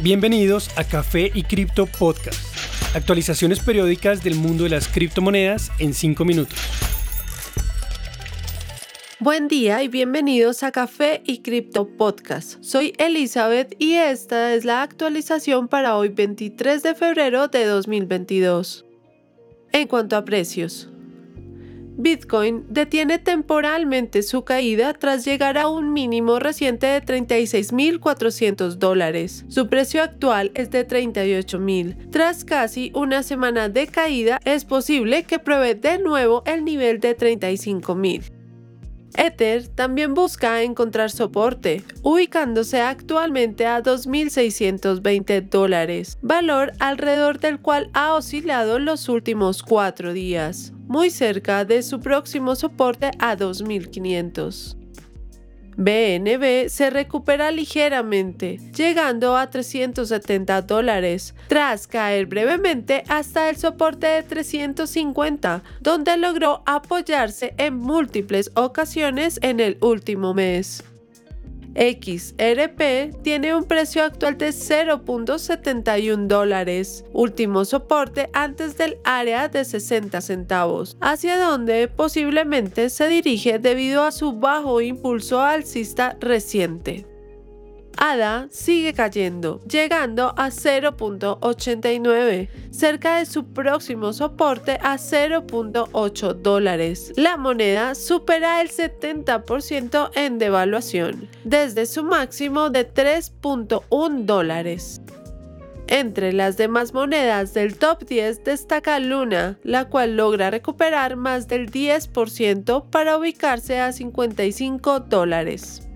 Bienvenidos a Café y Cripto Podcast. Actualizaciones periódicas del mundo de las criptomonedas en 5 minutos. Buen día y bienvenidos a Café y Cripto Podcast. Soy Elizabeth y esta es la actualización para hoy 23 de febrero de 2022. En cuanto a precios, Bitcoin detiene temporalmente su caída tras llegar a un mínimo reciente de 36.400 dólares. Su precio actual es de 38.000. Tras casi una semana de caída, es posible que pruebe de nuevo el nivel de 35.000. Ether también busca encontrar soporte, ubicándose actualmente a 2.620 dólares, valor alrededor del cual ha oscilado los últimos cuatro días muy cerca de su próximo soporte a 2500. BNB se recupera ligeramente, llegando a 370 dólares, tras caer brevemente hasta el soporte de 350, donde logró apoyarse en múltiples ocasiones en el último mes. XRP tiene un precio actual de 0.71 dólares, último soporte antes del área de 60 centavos, hacia donde posiblemente se dirige debido a su bajo impulso alcista reciente. ADA sigue cayendo, llegando a 0.89, cerca de su próximo soporte a 0.8 dólares. La moneda supera el 70% en devaluación, desde su máximo de 3.1 dólares. Entre las demás monedas del top 10 destaca Luna, la cual logra recuperar más del 10% para ubicarse a 55 dólares.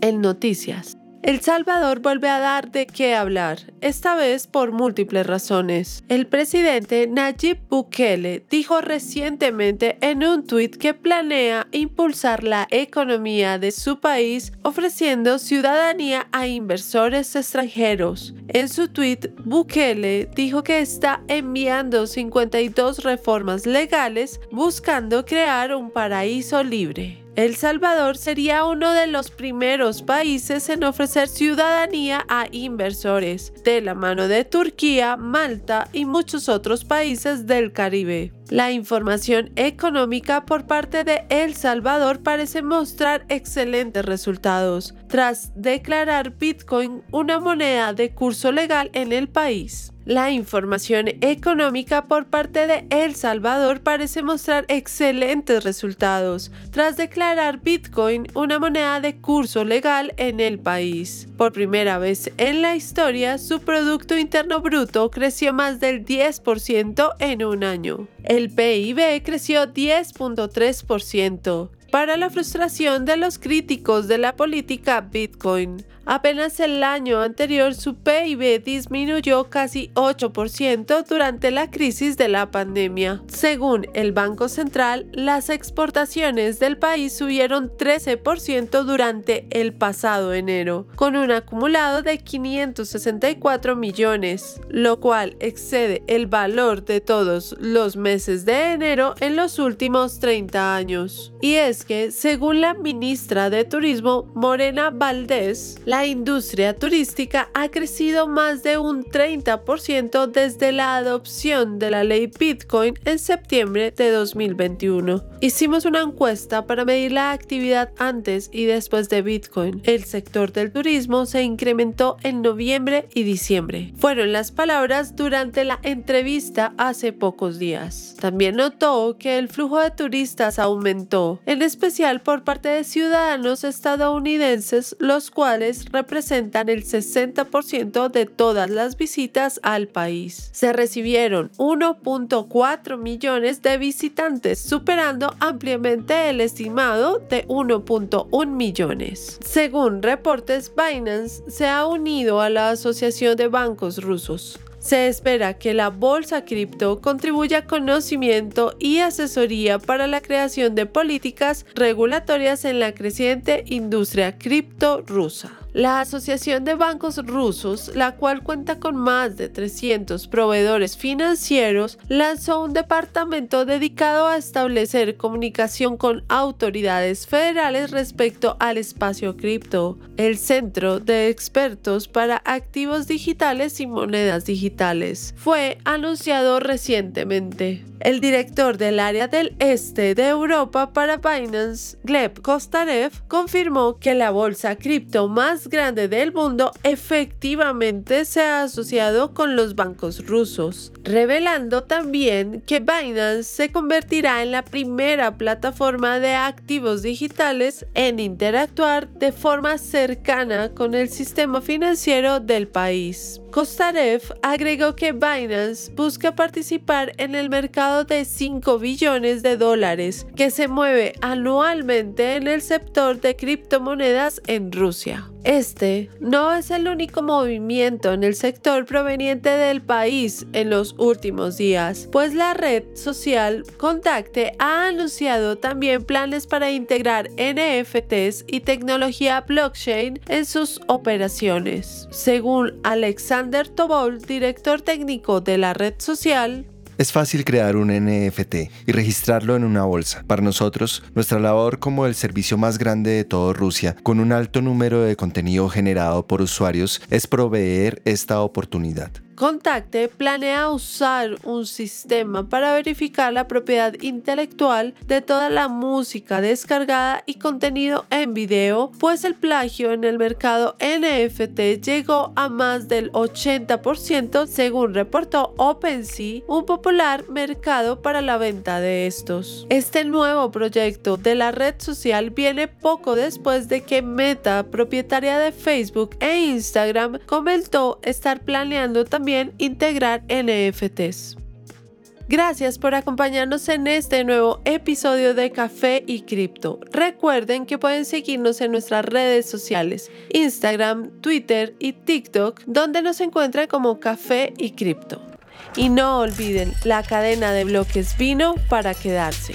En noticias. El Salvador vuelve a dar de qué hablar, esta vez por múltiples razones. El presidente Nayib Bukele dijo recientemente en un tuit que planea impulsar la economía de su país ofreciendo ciudadanía a inversores extranjeros. En su tuit, Bukele dijo que está enviando 52 reformas legales buscando crear un paraíso libre. El Salvador sería uno de los primeros países en ofrecer ciudadanía a inversores, de la mano de Turquía, Malta y muchos otros países del Caribe. La información económica por parte de El Salvador parece mostrar excelentes resultados, tras declarar Bitcoin una moneda de curso legal en el país. La información económica por parte de El Salvador parece mostrar excelentes resultados tras declarar Bitcoin una moneda de curso legal en el país. Por primera vez en la historia, su Producto Interno Bruto creció más del 10% en un año. El PIB creció 10.3%, para la frustración de los críticos de la política Bitcoin. Apenas el año anterior su PIB disminuyó casi 8% durante la crisis de la pandemia. Según el Banco Central, las exportaciones del país subieron 13% durante el pasado enero, con un acumulado de 564 millones, lo cual excede el valor de todos los meses de enero en los últimos 30 años. Y es que, según la ministra de Turismo Morena Valdés, la industria turística ha crecido más de un 30% desde la adopción de la ley Bitcoin en septiembre de 2021. Hicimos una encuesta para medir la actividad antes y después de Bitcoin. El sector del turismo se incrementó en noviembre y diciembre. Fueron las palabras durante la entrevista hace pocos días. También notó que el flujo de turistas aumentó, en especial por parte de ciudadanos estadounidenses, los cuales representan el 60% de todas las visitas al país. Se recibieron 1.4 millones de visitantes, superando ampliamente el estimado de 1.1 millones. Según reportes, Binance se ha unido a la Asociación de Bancos Rusos. Se espera que la bolsa cripto contribuya conocimiento y asesoría para la creación de políticas regulatorias en la creciente industria cripto rusa. La Asociación de Bancos Rusos, la cual cuenta con más de 300 proveedores financieros, lanzó un departamento dedicado a establecer comunicación con autoridades federales respecto al espacio cripto, el Centro de Expertos para Activos Digitales y Monedas Digitales. Fue anunciado recientemente. El director del área del este de Europa para Binance, Gleb Kostarev, confirmó que la bolsa cripto más grande del mundo efectivamente se ha asociado con los bancos rusos, revelando también que Binance se convertirá en la primera plataforma de activos digitales en interactuar de forma cercana con el sistema financiero del país. Kostarev agregó que Binance busca participar en el mercado de 5 billones de dólares que se mueve anualmente en el sector de criptomonedas en Rusia. Este no es el único movimiento en el sector proveniente del país en los últimos días, pues la red social Contacte ha anunciado también planes para integrar NFTs y tecnología blockchain en sus operaciones. Según Alexander Tobol, director técnico de la red social, es fácil crear un NFT y registrarlo en una bolsa. Para nosotros, nuestra labor como el servicio más grande de todo Rusia, con un alto número de contenido generado por usuarios, es proveer esta oportunidad. Contacte planea usar un sistema para verificar la propiedad intelectual de toda la música descargada y contenido en video, pues el plagio en el mercado NFT llegó a más del 80% según reportó OpenSea, un popular mercado para la venta de estos. Este nuevo proyecto de la red social viene poco después de que Meta, propietaria de Facebook e Instagram, comentó estar planeando integrar NFTs. Gracias por acompañarnos en este nuevo episodio de Café y Cripto. Recuerden que pueden seguirnos en nuestras redes sociales, Instagram, Twitter y TikTok, donde nos encuentran como Café y Cripto. Y no olviden, la cadena de bloques vino para quedarse.